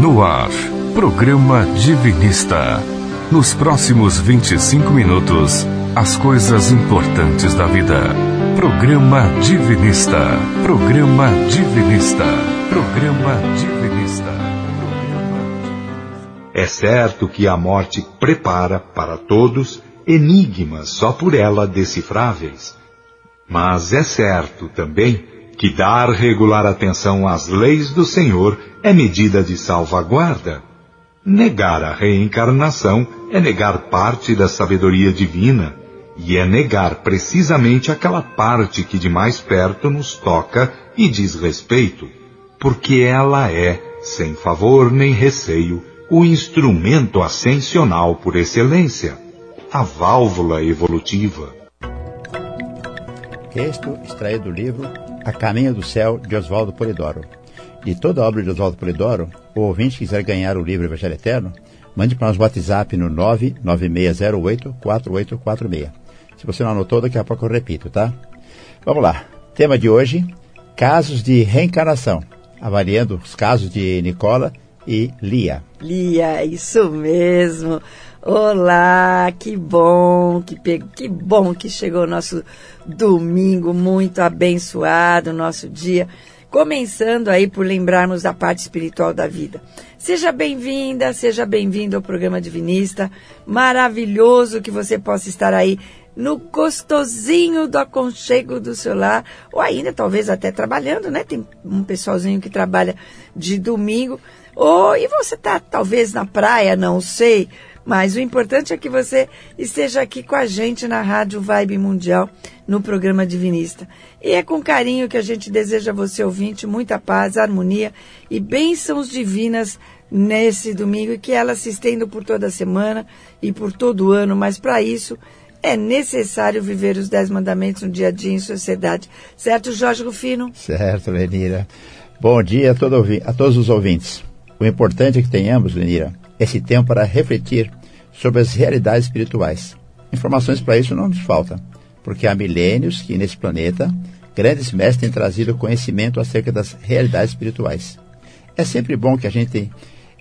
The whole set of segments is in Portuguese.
No ar, programa Divinista. Nos próximos 25 minutos, as coisas importantes da vida. Programa Divinista. Programa Divinista. Programa Divinista. É certo que a morte prepara para todos enigmas só por ela decifráveis. Mas é certo também que dar regular atenção às leis do Senhor é medida de salvaguarda. Negar a reencarnação é negar parte da sabedoria divina e é negar precisamente aquela parte que de mais perto nos toca e diz respeito, porque ela é, sem favor nem receio, o instrumento ascensional por excelência, a válvula evolutiva. Texto extraído do livro A Caminho do Céu, de Oswaldo Polidoro. De toda a obra de Oswaldo Polidoro, o ouvinte que quiser ganhar o livro Evangelho Eterno, mande para nós o WhatsApp no 99608-4846. Se você não anotou, daqui a pouco eu repito, tá? Vamos lá. Tema de hoje, casos de reencarnação. Avaliando os casos de Nicola e Lia. Lia, isso mesmo. Olá, que bom, que, pe... que bom que chegou o nosso domingo muito abençoado, nosso dia. Começando aí por lembrarmos da parte espiritual da vida. Seja bem-vinda, seja bem-vindo ao programa Divinista. Maravilhoso que você possa estar aí no gostosinho do aconchego do seu lar, ou ainda talvez até trabalhando, né? Tem um pessoalzinho que trabalha de domingo. Ou e você tá talvez na praia, não sei, mas o importante é que você esteja aqui com a gente na Rádio Vibe Mundial, no programa Divinista. E é com carinho que a gente deseja a você, ouvinte, muita paz, harmonia e bênçãos divinas nesse domingo e que elas se estendam por toda a semana e por todo o ano, mas para isso é necessário viver os Dez Mandamentos no dia a dia em sociedade. Certo, Jorge Rufino? Certo, Lenira. Bom dia a, todo, a todos os ouvintes. O importante é que tenhamos, Lenira, esse tempo para refletir sobre as realidades espirituais. Informações para isso não nos faltam, porque há milênios que nesse planeta grandes mestres têm trazido conhecimento acerca das realidades espirituais. É sempre bom que a gente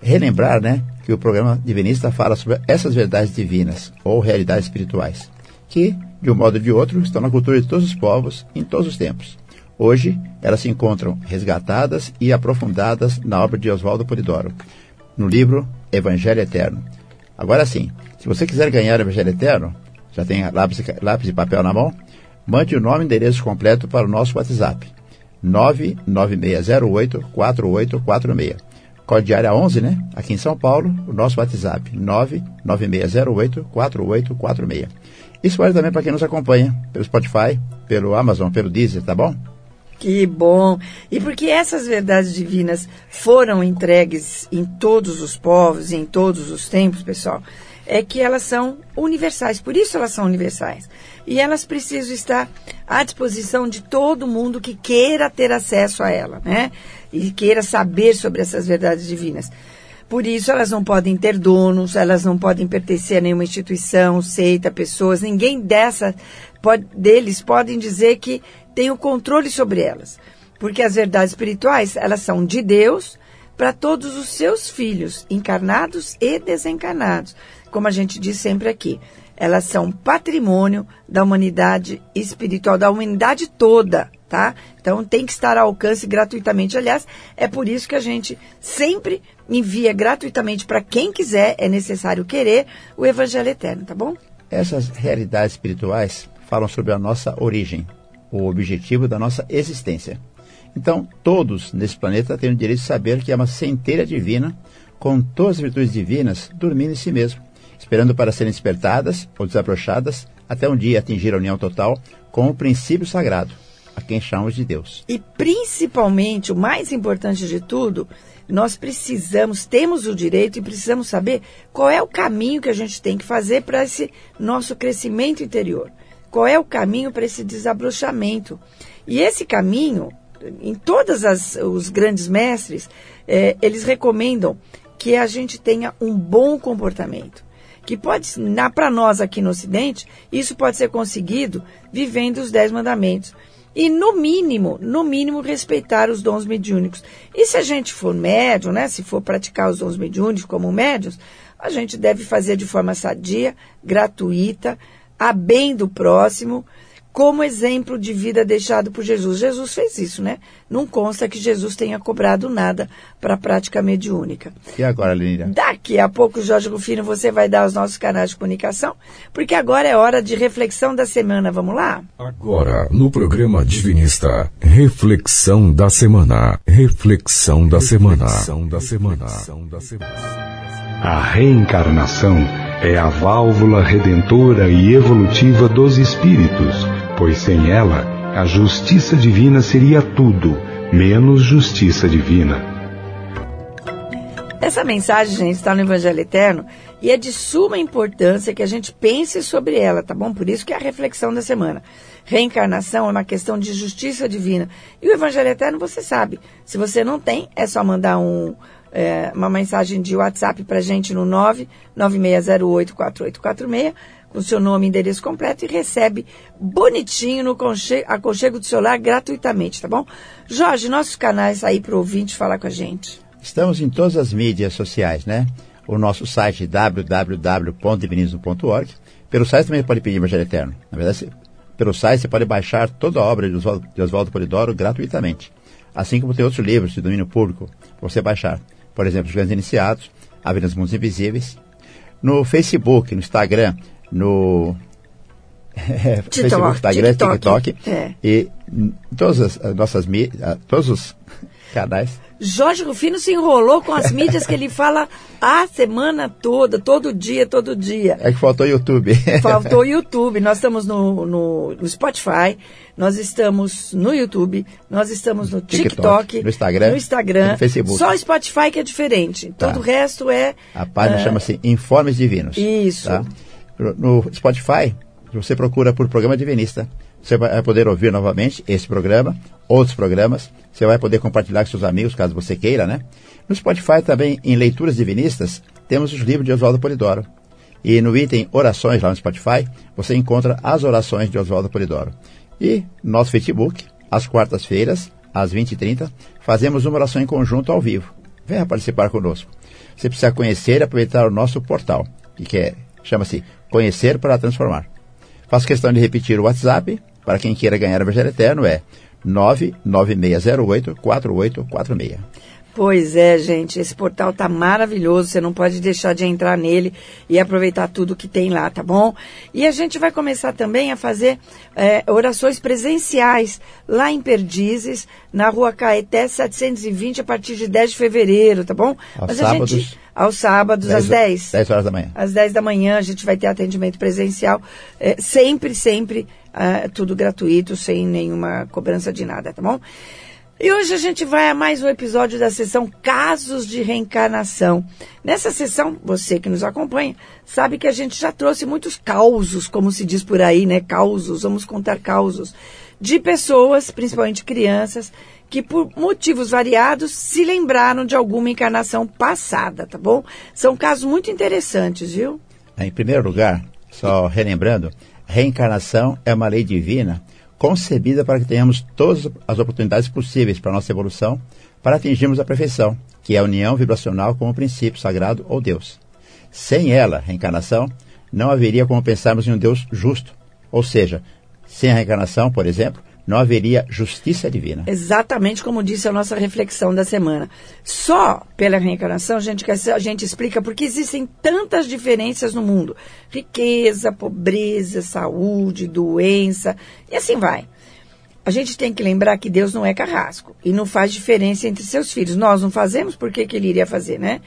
relembrar, né, que o programa Divinista fala sobre essas verdades divinas ou realidades espirituais, que, de um modo ou de outro, estão na cultura de todos os povos em todos os tempos. Hoje, elas se encontram resgatadas e aprofundadas na obra de Oswaldo Polidoro, no livro Evangelho Eterno. Agora sim, se você quiser ganhar o Evangelho Eterno, já tem lápis, lápis e papel na mão, mande o nome e endereço completo para o nosso WhatsApp. 99608-4846. Código área 11, né? Aqui em São Paulo, o nosso WhatsApp. 99608-4846. Isso vale também para quem nos acompanha pelo Spotify, pelo Amazon, pelo Deezer, tá bom? Que bom! E porque essas verdades divinas foram entregues em todos os povos, em todos os tempos, pessoal, é que elas são universais. Por isso elas são universais. E elas precisam estar à disposição de todo mundo que queira ter acesso a ela, né? E queira saber sobre essas verdades divinas. Por isso, elas não podem ter donos, elas não podem pertencer a nenhuma instituição, seita, pessoas. Ninguém dessa pode, deles podem dizer que tem o controle sobre elas. Porque as verdades espirituais, elas são de Deus para todos os seus filhos, encarnados e desencarnados. Como a gente diz sempre aqui, elas são patrimônio da humanidade espiritual, da humanidade toda, tá? Então tem que estar ao alcance gratuitamente. Aliás, é por isso que a gente sempre envia gratuitamente para quem quiser, é necessário querer, o Evangelho Eterno, tá bom? Essas realidades espirituais falam sobre a nossa origem, o objetivo da nossa existência. Então, todos nesse planeta têm o direito de saber que é uma centelha divina, com todas as virtudes divinas, dormindo em si mesmo, esperando para serem despertadas ou desabrochadas até um dia atingir a união total com o princípio sagrado, a quem chamamos de Deus. E principalmente, o mais importante de tudo, nós precisamos, temos o direito e precisamos saber qual é o caminho que a gente tem que fazer para esse nosso crescimento interior. Qual é o caminho para esse desabrochamento? E esse caminho, em todos os grandes mestres, é, eles recomendam que a gente tenha um bom comportamento. Que pode, para nós aqui no Ocidente, isso pode ser conseguido vivendo os Dez Mandamentos. e, no mínimo, no mínimo, respeitar os dons mediúnicos. E se a gente for médium, né, se for praticar os dons mediúnicos como médios, a gente deve fazer de forma sadia, gratuita, a bem do próximo, como exemplo de vida deixado por Jesus. Jesus fez isso, né? Não consta que Jesus tenha cobrado nada para a prática mediúnica. E agora, Línia? Daqui a pouco, Jorge Rufino, você vai dar os nossos canais de comunicação, porque agora é hora de reflexão da semana. Vamos lá? Agora, no programa Divinista, reflexão da semana. Reflexão da semana. Reflexão da semana. A reencarnação é a válvula redentora e evolutiva dos espíritos pois sem ela, a justiça divina seria tudo, menos justiça divina. Essa mensagem, gente, está no Evangelho Eterno e é de suma importância que a gente pense sobre ela, tá bom? Por isso que é a reflexão da semana. Reencarnação é uma questão de justiça divina. E o Evangelho Eterno, você sabe. Se você não tem, é só mandar um, é, uma mensagem de WhatsApp para gente no 996084846 com seu nome e endereço completo e recebe bonitinho no aconchego do celular gratuitamente, tá bom? Jorge, nossos canais aí para o ouvinte falar com a gente. Estamos em todas as mídias sociais, né? O nosso site www.divinismo.org. Pelo site também pode pedir Evangelho Eterno. Na verdade, pelo site você pode baixar toda a obra de Oswaldo, de Oswaldo Polidoro gratuitamente. Assim como tem outros livros de domínio público você baixar. Por exemplo, Os Grandes Iniciados, Avenida dos Mundos Invisíveis. No Facebook, no Instagram, no Facebook, Instagram, TikTok, TikTok é. e todas as nossas mídias, todos os canais. Jorge Rufino se enrolou com as mídias que ele fala a semana toda, todo dia, todo dia. É que faltou YouTube. Faltou YouTube. Nós estamos no, no, no Spotify, nós estamos no YouTube, nós estamos no TikTok, TikTok no Instagram, no Instagram, no Facebook. Só o Spotify que é diferente. Tá. Todo o resto é. A página uh, chama-se Informes Divinos. Isso. Tá? no Spotify, você procura por programa divinista. Você vai poder ouvir novamente esse programa, outros programas. Você vai poder compartilhar com seus amigos, caso você queira, né? No Spotify também, em leituras divinistas, temos os livros de Oswaldo Polidoro. E no item Orações, lá no Spotify, você encontra as orações de Oswaldo Polidoro. E no nosso Facebook, às quartas-feiras, às 20h30, fazemos uma oração em conjunto ao vivo. Venha participar conosco. Você precisa conhecer e aproveitar o nosso portal, que é, chama-se Conhecer para Transformar. Faço questão de repetir o WhatsApp, para quem queira ganhar o Evangelho Eterno, é 99608-4846. Pois é, gente, esse portal tá maravilhoso, você não pode deixar de entrar nele e aproveitar tudo que tem lá, tá bom? E a gente vai começar também a fazer é, orações presenciais lá em Perdizes, na rua Caeté 720, a partir de 10 de fevereiro, tá bom? Aos Mas sábados. Gente, aos sábados, 10, às 10. 10 horas da manhã. Às 10 da manhã a gente vai ter atendimento presencial. É, sempre, sempre, uh, tudo gratuito, sem nenhuma cobrança de nada, tá bom? E hoje a gente vai a mais um episódio da sessão Casos de Reencarnação. Nessa sessão, você que nos acompanha, sabe que a gente já trouxe muitos causos, como se diz por aí, né? Causos, vamos contar causos, de pessoas, principalmente crianças, que por motivos variados se lembraram de alguma encarnação passada, tá bom? São casos muito interessantes, viu? Em primeiro lugar, só relembrando, reencarnação é uma lei divina concebida para que tenhamos todas as oportunidades possíveis para a nossa evolução, para atingirmos a perfeição, que é a união vibracional com o princípio sagrado ou Deus. Sem ela, reencarnação, não haveria como pensarmos em um Deus justo. Ou seja, sem a reencarnação, por exemplo, não haveria justiça divina. Exatamente como disse a nossa reflexão da semana. Só pela reencarnação a gente, a gente explica porque existem tantas diferenças no mundo: riqueza, pobreza, saúde, doença, e assim vai. A gente tem que lembrar que Deus não é carrasco e não faz diferença entre seus filhos. Nós não fazemos, por que, que ele iria fazer, né?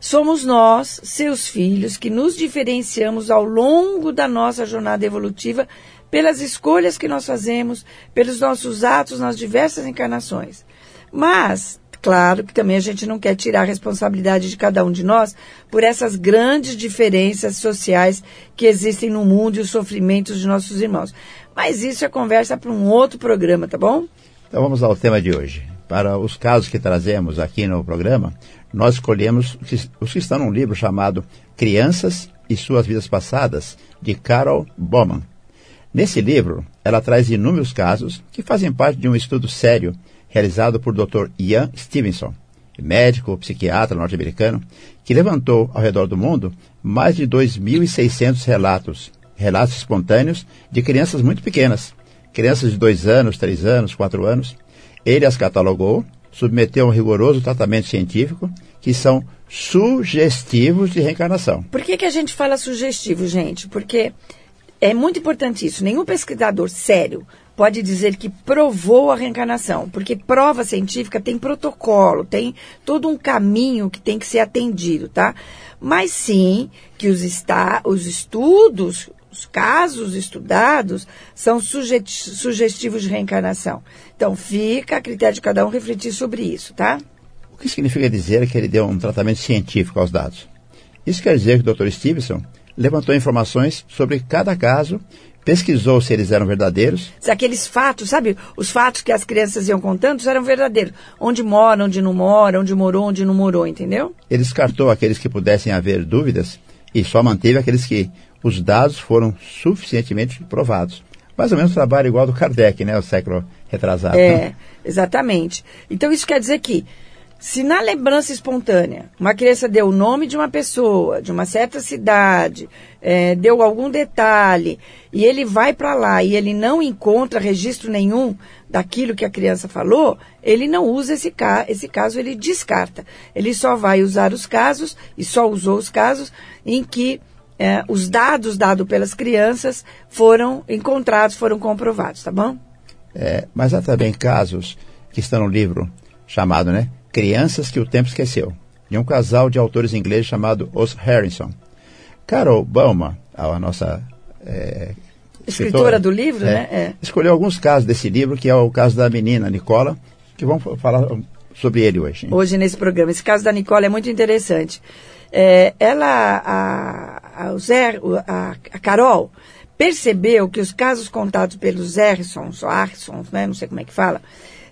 Somos nós, seus filhos, que nos diferenciamos ao longo da nossa jornada evolutiva pelas escolhas que nós fazemos, pelos nossos atos nas diversas encarnações. Mas, claro que também a gente não quer tirar a responsabilidade de cada um de nós por essas grandes diferenças sociais que existem no mundo e os sofrimentos de nossos irmãos. Mas isso é conversa para um outro programa, tá bom? Então vamos ao tema de hoje. Para os casos que trazemos aqui no programa, nós escolhemos os que estão num livro chamado Crianças e Suas Vidas Passadas, de Carol Bowman. Nesse livro, ela traz inúmeros casos que fazem parte de um estudo sério realizado por Dr. Ian Stevenson, médico, psiquiatra norte-americano, que levantou ao redor do mundo mais de 2.600 relatos, relatos espontâneos de crianças muito pequenas, crianças de 2 anos, 3 anos, 4 anos. Ele as catalogou, submeteu a um rigoroso tratamento científico, que são sugestivos de reencarnação. Por que, que a gente fala sugestivo, gente? Porque é muito importante isso. Nenhum pesquisador sério pode dizer que provou a reencarnação, porque prova científica tem protocolo, tem todo um caminho que tem que ser atendido, tá? Mas sim que os, está, os estudos, os casos estudados são sugestivos de reencarnação. Então fica a critério de cada um refletir sobre isso, tá? O que significa dizer que ele deu um tratamento científico aos dados? Isso quer dizer que o Dr. Stevenson levantou informações sobre cada caso pesquisou se eles eram verdadeiros. Se aqueles fatos, sabe, os fatos que as crianças iam contando eram verdadeiros. Onde mora, onde não mora, onde morou, onde não morou, entendeu? Ele descartou aqueles que pudessem haver dúvidas e só manteve aqueles que os dados foram suficientemente provados. Mais ou menos trabalho igual do Kardec, né, o século retrasado. É, né? exatamente. Então isso quer dizer que se na lembrança espontânea uma criança deu o nome de uma pessoa, de uma certa cidade, é, deu algum detalhe, e ele vai para lá e ele não encontra registro nenhum daquilo que a criança falou, ele não usa esse, ca esse caso, ele descarta. Ele só vai usar os casos, e só usou os casos, em que é, os dados dados pelas crianças foram encontrados, foram comprovados, tá bom? É, mas há também casos que estão no livro chamado, né? Crianças que o Tempo Esqueceu, de um casal de autores ingleses chamado Os Harrison. Carol Bauman, a nossa é, escritora, do livro, é, né? É. Escolheu alguns casos desse livro, que é o caso da menina Nicola, que vamos falar sobre ele hoje. Hein? Hoje nesse programa. Esse caso da Nicola é muito interessante. É, ela, a, a, Zé, a, a Carol, percebeu que os casos contados pelos Ersons, ou Arsons, né, não sei como é que fala,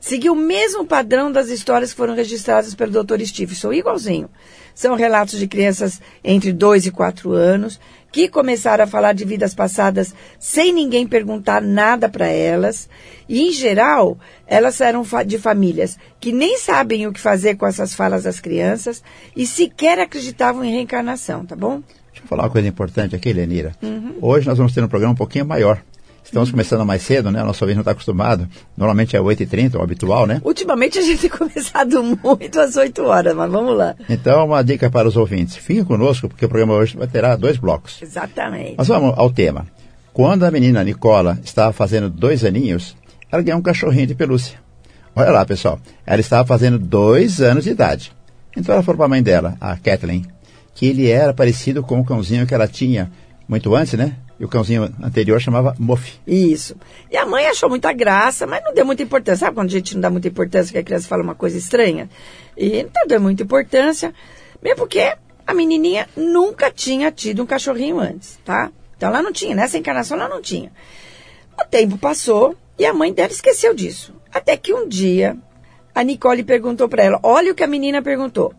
seguiu o mesmo padrão das histórias que foram registradas pelo Dr. Stevenson, igualzinho. São relatos de crianças entre 2 e 4 anos que começaram a falar de vidas passadas sem ninguém perguntar nada para elas. E, em geral, elas eram de famílias que nem sabem o que fazer com essas falas das crianças e sequer acreditavam em reencarnação, tá bom? Deixa eu falar uma coisa importante aqui, Lenira. Uhum. Hoje nós vamos ter um programa um pouquinho maior. Estamos começando mais cedo, né? O nosso ouvinte não está acostumado. Normalmente é 8h30, o habitual, né? Ultimamente a gente tem começado muito às 8 horas, mas vamos lá. Então, uma dica para os ouvintes. Fiquem conosco, porque o programa hoje vai ter dois blocos. Exatamente. Mas vamos ao tema. Quando a menina Nicola estava fazendo dois aninhos, ela ganhou um cachorrinho de pelúcia. Olha lá, pessoal. Ela estava fazendo dois anos de idade. Então ela falou para a mãe dela, a Kathleen, que ele era parecido com o cãozinho que ela tinha muito antes, né? E o cãozinho anterior chamava Moff. Isso. E a mãe achou muita graça, mas não deu muita importância. Sabe quando a gente não dá muita importância que a criança fala uma coisa estranha? E não deu muita importância, mesmo porque a menininha nunca tinha tido um cachorrinho antes, tá? Então ela não tinha, nessa encarnação ela não tinha. O tempo passou e a mãe dela esqueceu disso. Até que um dia a Nicole perguntou para ela: Olha o que a menina perguntou.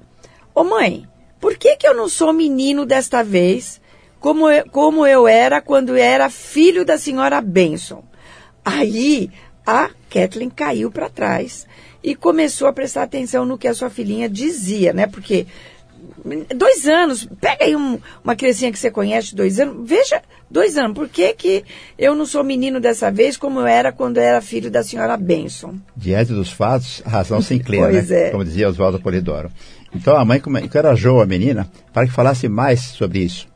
Ô mãe, por que, que eu não sou menino desta vez? Como eu, como eu era quando era filho da senhora Benson. Aí a Kathleen caiu para trás e começou a prestar atenção no que a sua filhinha dizia, né? Porque dois anos, pega aí um, uma criancinha que você conhece, dois anos, veja, dois anos, por que, que eu não sou menino dessa vez como eu era quando eu era filho da senhora Benson? Diante dos fatos, a razão se inclina, pois né? É. Como dizia Oswaldo Polidoro. Então a mãe encorajou a menina para que falasse mais sobre isso.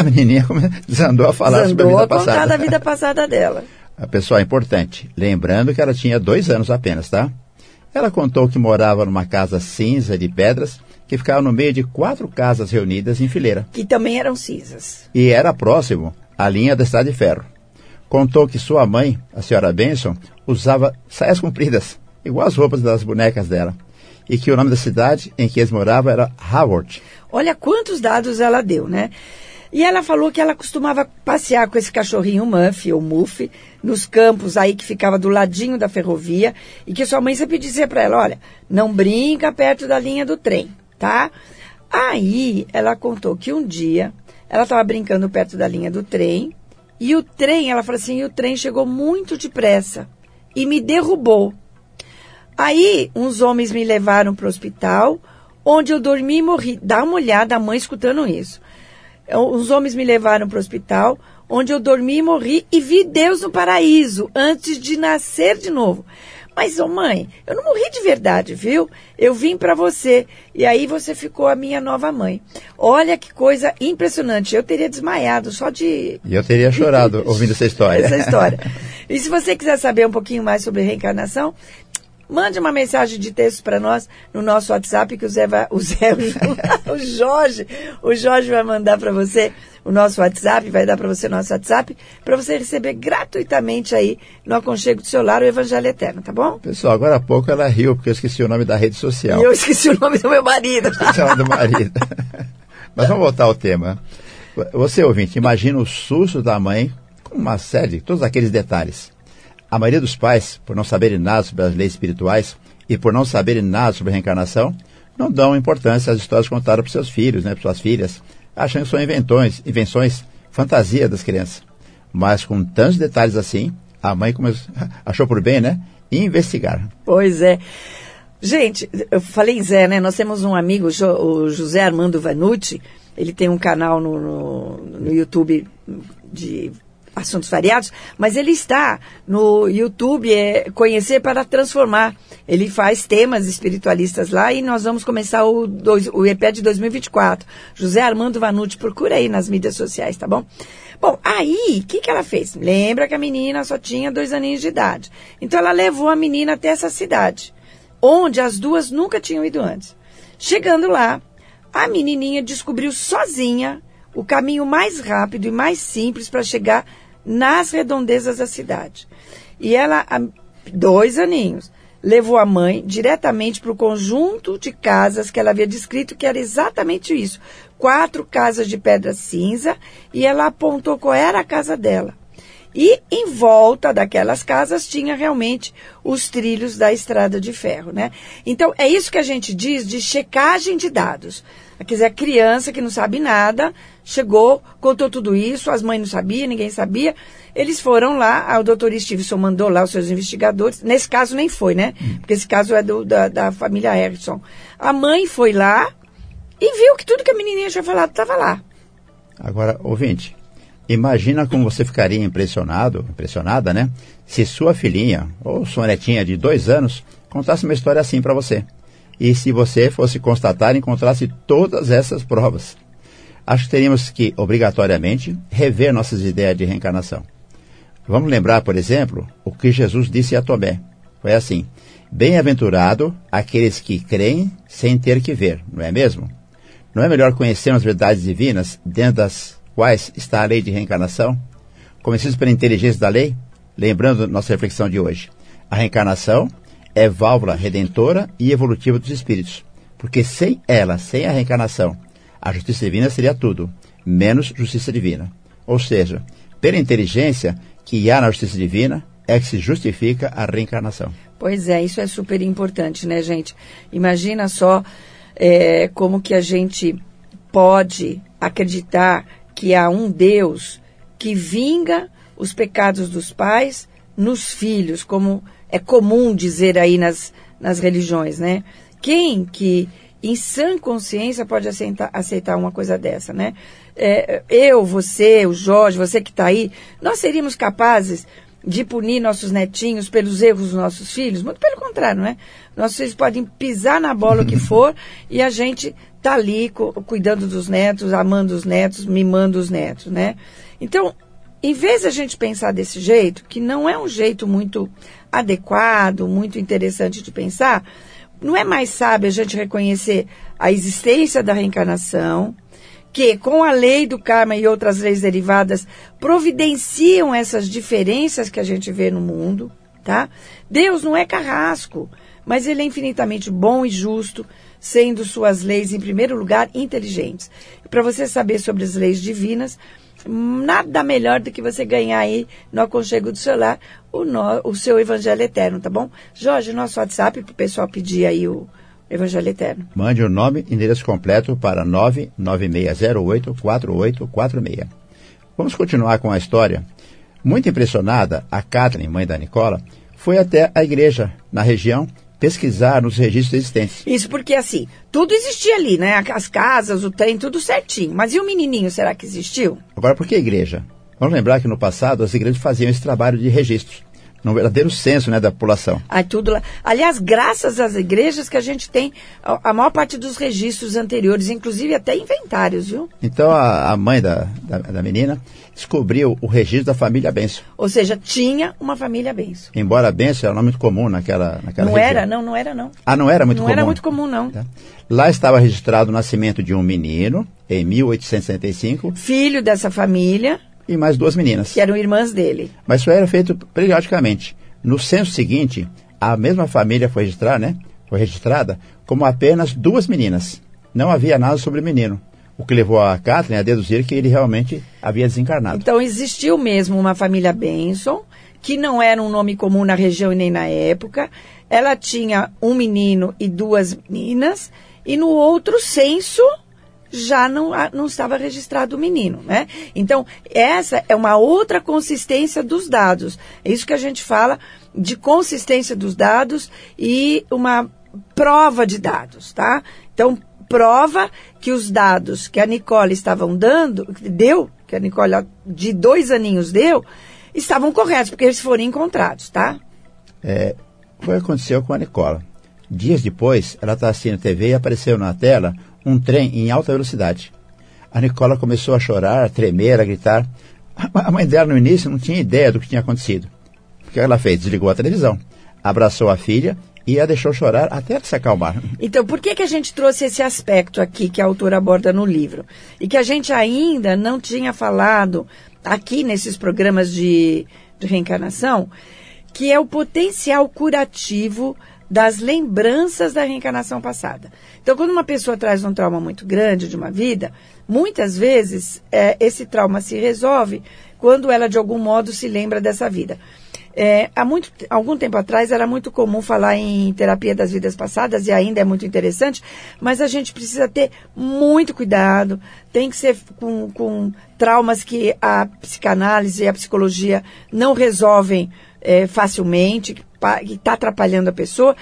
A menininha desandou a falar desandou sobre a vida a contar passada. da vida passada dela. A pessoa é importante, lembrando que ela tinha dois anos apenas, tá? Ela contou que morava numa casa cinza de pedras que ficava no meio de quatro casas reunidas em fileira. Que também eram cinzas. E era próximo à linha da Estrada de Ferro. Contou que sua mãe, a senhora Benson, usava saias compridas, igual as roupas das bonecas dela. E que o nome da cidade em que eles moravam era Howard. Olha quantos dados ela deu, né? E ela falou que ela costumava passear com esse cachorrinho Muff, ou Muff, nos campos aí que ficava do ladinho da ferrovia, e que sua mãe sempre dizia para ela, olha, não brinca perto da linha do trem, tá? Aí ela contou que um dia ela estava brincando perto da linha do trem E o trem, ela falou assim, o trem chegou muito depressa e me derrubou. Aí, uns homens me levaram para o hospital, onde eu dormi e morri. Dá uma olhada, a mãe escutando isso. Os homens me levaram para o hospital, onde eu dormi e morri e vi Deus no paraíso antes de nascer de novo. Mas, ô oh mãe, eu não morri de verdade, viu? Eu vim para você e aí você ficou a minha nova mãe. Olha que coisa impressionante. Eu teria desmaiado só de. E eu teria chorado ouvindo essa história. essa história. E se você quiser saber um pouquinho mais sobre reencarnação, Mande uma mensagem de texto para nós no nosso WhatsApp que o Zé vai, o Zé, o Jorge, o Jorge vai mandar para você o nosso WhatsApp, vai dar para você o nosso WhatsApp, para você receber gratuitamente aí no aconchego do seu lar o Evangelho Eterno, tá bom? Pessoal, agora há pouco ela riu porque eu esqueci o nome da rede social. E eu esqueci o nome do meu marido. Esqueci o nome do marido. Mas vamos voltar ao tema. Você, ouvinte, imagina o susto da mãe com uma série, todos aqueles detalhes. A maioria dos pais, por não saberem nada sobre as leis espirituais e por não saberem nada sobre a reencarnação, não dão importância às histórias contadas para seus filhos, né, para suas filhas, achando que são inventões, invenções, fantasia das crianças. Mas com tantos detalhes assim, a mãe começou, achou por bem, né, investigar. Pois é. Gente, eu falei em Zé, né? Nós temos um amigo, o José Armando Vanucci, ele tem um canal no, no, no YouTube de assuntos variados, mas ele está no YouTube, é Conhecer para Transformar. Ele faz temas espiritualistas lá e nós vamos começar o, dois, o EP de 2024. José Armando Vanucci, procura aí nas mídias sociais, tá bom? Bom, aí, o que, que ela fez? Lembra que a menina só tinha dois aninhos de idade. Então ela levou a menina até essa cidade, onde as duas nunca tinham ido antes. Chegando lá, a menininha descobriu sozinha o caminho mais rápido e mais simples para chegar nas redondezas da cidade. E ela, dois aninhos, levou a mãe diretamente para o conjunto de casas que ela havia descrito, que era exatamente isso. Quatro casas de pedra cinza, e ela apontou qual era a casa dela. E em volta daquelas casas tinha realmente os trilhos da estrada de ferro, né? Então, é isso que a gente diz de checagem de dados. Quer dizer, a criança que não sabe nada, chegou, contou tudo isso, as mães não sabiam, ninguém sabia. Eles foram lá, o doutor Stevenson mandou lá os seus investigadores. Nesse caso nem foi, né? Porque esse caso é do, da, da família Harrison. A mãe foi lá e viu que tudo que a menininha tinha falado estava lá. Agora, ouvinte, imagina como você ficaria impressionado, impressionada, né? Se sua filhinha ou sua netinha de dois anos contasse uma história assim para você e se você fosse constatar encontrasse todas essas provas. Acho que teríamos que, obrigatoriamente, rever nossas ideias de reencarnação. Vamos lembrar, por exemplo, o que Jesus disse a Tomé. Foi assim: Bem-aventurado aqueles que creem sem ter que ver, não é mesmo? Não é melhor conhecer as verdades divinas, dentro das quais está a lei de reencarnação? Convencidos pela inteligência da lei? Lembrando nossa reflexão de hoje. A reencarnação é válvula redentora e evolutiva dos espíritos. Porque sem ela, sem a reencarnação, a justiça divina seria tudo, menos justiça divina. Ou seja, pela inteligência que há na justiça divina, é que se justifica a reencarnação. Pois é, isso é super importante, né, gente? Imagina só é, como que a gente pode acreditar que há um Deus que vinga os pecados dos pais nos filhos, como é comum dizer aí nas, nas religiões, né? Quem que em sã consciência pode aceitar, aceitar uma coisa dessa, né? É, eu, você, o Jorge, você que está aí, nós seríamos capazes de punir nossos netinhos pelos erros dos nossos filhos? Muito pelo contrário, não é? Nossos filhos podem pisar na bola o que for e a gente tá ali cuidando dos netos, amando os netos, mimando os netos, né? Então, em vez de a gente pensar desse jeito, que não é um jeito muito adequado, muito interessante de pensar, não é mais sábio a gente reconhecer a existência da reencarnação, que com a lei do karma e outras leis derivadas providenciam essas diferenças que a gente vê no mundo, tá? Deus não é carrasco, mas ele é infinitamente bom e justo, sendo suas leis em primeiro lugar inteligentes. Para você saber sobre as leis divinas, nada melhor do que você ganhar aí no aconchego do celular o, no, o seu Evangelho Eterno, tá bom? Jorge, nosso WhatsApp para o pessoal pedir aí o Evangelho Eterno. Mande o nome e endereço completo para 996084846. Vamos continuar com a história Muito impressionada, a Kathleen, mãe da Nicola, foi até a igreja na região pesquisar nos registros existentes. Isso porque, assim, tudo existia ali, né? As casas, o trem, tudo certinho. Mas e o menininho, será que existiu? Agora, por que igreja? Vamos lembrar que no passado as igrejas faziam esse trabalho de registros num verdadeiro censo né, da população. Ah, tudo lá. Aliás, graças às igrejas que a gente tem a, a, maior parte dos registros anteriores, inclusive até inventários, viu? Então a, a mãe da, da, da, menina descobriu o registro da família Benção. Ou seja, tinha uma família Benção. Embora Benção era um nome muito comum naquela, naquela não região. era, não, não era não. Ah, não era muito não comum? Não era muito comum, não. Tá. Lá estava registrado o nascimento de um menino, em 1865. Filho dessa família e mais duas meninas. Que eram irmãs dele. Mas isso era feito periodicamente. No censo seguinte, a mesma família foi registrada, né? Foi registrada como apenas duas meninas. Não havia nada sobre o menino. O que levou a Catherine a deduzir que ele realmente havia desencarnado. Então existiu mesmo uma família Benson, que não era um nome comum na região e nem na época. Ela tinha um menino e duas meninas, e no outro censo já não, não estava registrado o menino, né? Então, essa é uma outra consistência dos dados. É isso que a gente fala de consistência dos dados e uma prova de dados, tá? Então, prova que os dados que a Nicole estavam dando, deu, que a Nicole de dois aninhos deu, estavam corretos, porque eles foram encontrados, tá? É, foi o que aconteceu com a Nicole. Dias depois, ela está assistindo TV e apareceu na tela um trem em alta velocidade. A Nicola começou a chorar, a tremer, a gritar. A mãe dela, no início, não tinha ideia do que tinha acontecido. O que ela fez? Desligou a televisão, abraçou a filha e a deixou chorar até se acalmar. Então, por que, que a gente trouxe esse aspecto aqui que a autora aborda no livro? E que a gente ainda não tinha falado aqui nesses programas de, de reencarnação, que é o potencial curativo das lembranças da reencarnação passada. Então, quando uma pessoa traz um trauma muito grande de uma vida, muitas vezes é, esse trauma se resolve quando ela de algum modo se lembra dessa vida. É, há muito, algum tempo atrás era muito comum falar em terapia das vidas passadas e ainda é muito interessante, mas a gente precisa ter muito cuidado, tem que ser com, com traumas que a psicanálise e a psicologia não resolvem é, facilmente, que está atrapalhando a pessoa,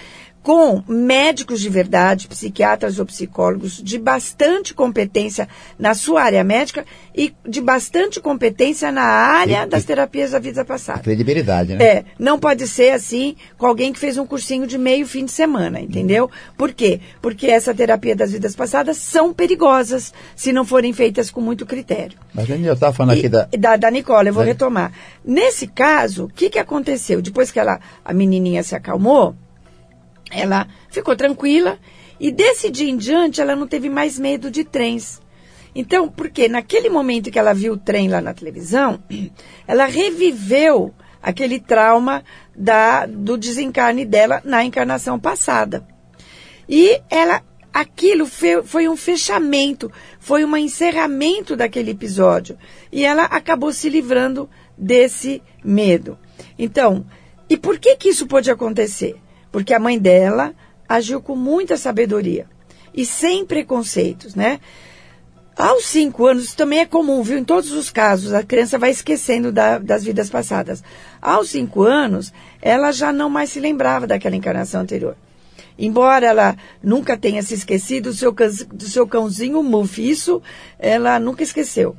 com médicos de verdade, psiquiatras ou psicólogos de bastante competência na sua área médica e de bastante competência na área e, das terapias da vida passada. Credibilidade, né? É, não pode ser assim com alguém que fez um cursinho de meio fim de semana, entendeu? Por quê? Porque essa terapia das vidas passadas são perigosas se não forem feitas com muito critério. Mas eu estava falando e, aqui da... da... Da Nicole, eu vou é. retomar. Nesse caso, o que, que aconteceu? Depois que ela, a menininha se acalmou, ela ficou tranquila e desse dia em diante ela não teve mais medo de trens. Então, porque naquele momento que ela viu o trem lá na televisão, ela reviveu aquele trauma da, do desencarne dela na encarnação passada. E ela, aquilo foi, foi um fechamento, foi um encerramento daquele episódio. E ela acabou se livrando desse medo. Então, e por que que isso pode acontecer? Porque a mãe dela agiu com muita sabedoria e sem preconceitos, né? Aos cinco anos, isso também é comum, viu? Em todos os casos, a criança vai esquecendo da, das vidas passadas. Aos cinco anos, ela já não mais se lembrava daquela encarnação anterior. Embora ela nunca tenha se esquecido do seu, do seu cãozinho Muff, isso ela nunca esqueceu.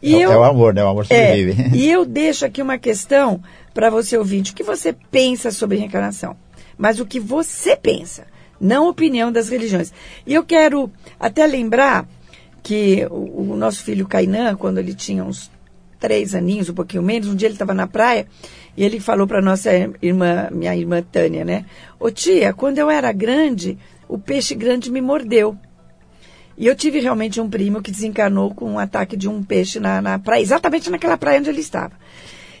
E é, eu, é o amor, né? O amor sobrevive. É, e eu deixo aqui uma questão para você ouvinte. O que você pensa sobre reencarnação? Mas o que você pensa, não a opinião das religiões. E eu quero até lembrar que o, o nosso filho Kainan, quando ele tinha uns três aninhos, um pouquinho menos, um dia ele estava na praia e ele falou para nossa irmã, minha irmã Tânia, né? Ô tia, quando eu era grande, o peixe grande me mordeu. E eu tive realmente um primo que desencarnou com um ataque de um peixe na, na praia, exatamente naquela praia onde ele estava.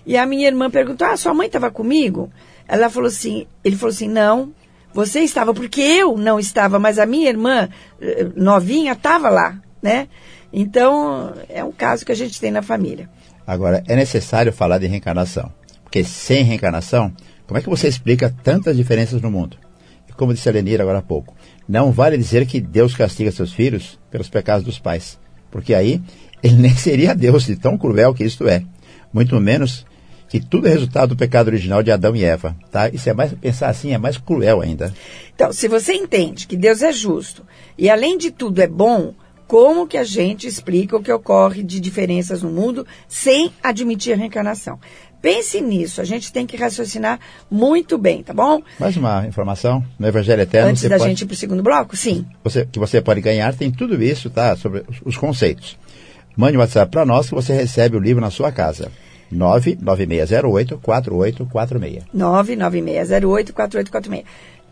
E a minha irmã perguntou: Ah, sua mãe estava comigo? Ela falou assim, ele falou assim, não, você estava, porque eu não estava, mas a minha irmã eh, novinha estava lá, né? Então, é um caso que a gente tem na família. Agora, é necessário falar de reencarnação. Porque sem reencarnação, como é que você explica tantas diferenças no mundo? E como disse a Lenira agora há pouco, não vale dizer que Deus castiga seus filhos pelos pecados dos pais. Porque aí, ele nem seria Deus de tão cruel que isto é. Muito menos que tudo é resultado do pecado original de Adão e Eva, tá? Isso é mais pensar assim é mais cruel ainda. Então, se você entende que Deus é justo e além de tudo é bom, como que a gente explica o que ocorre de diferenças no mundo sem admitir a reencarnação? Pense nisso, a gente tem que raciocinar muito bem, tá bom? Mais uma informação, no Evangelho Eterno... Antes da pode, gente ir para o segundo bloco? Sim. Você, que você pode ganhar, tem tudo isso, tá? Sobre os, os conceitos. Mande um WhatsApp para nós que você recebe o livro na sua casa. 99608-4846. 99608-4846.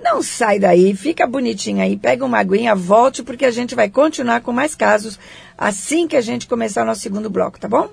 Não sai daí, fica bonitinho aí, pega uma aguinha, volte, porque a gente vai continuar com mais casos assim que a gente começar o nosso segundo bloco, tá bom?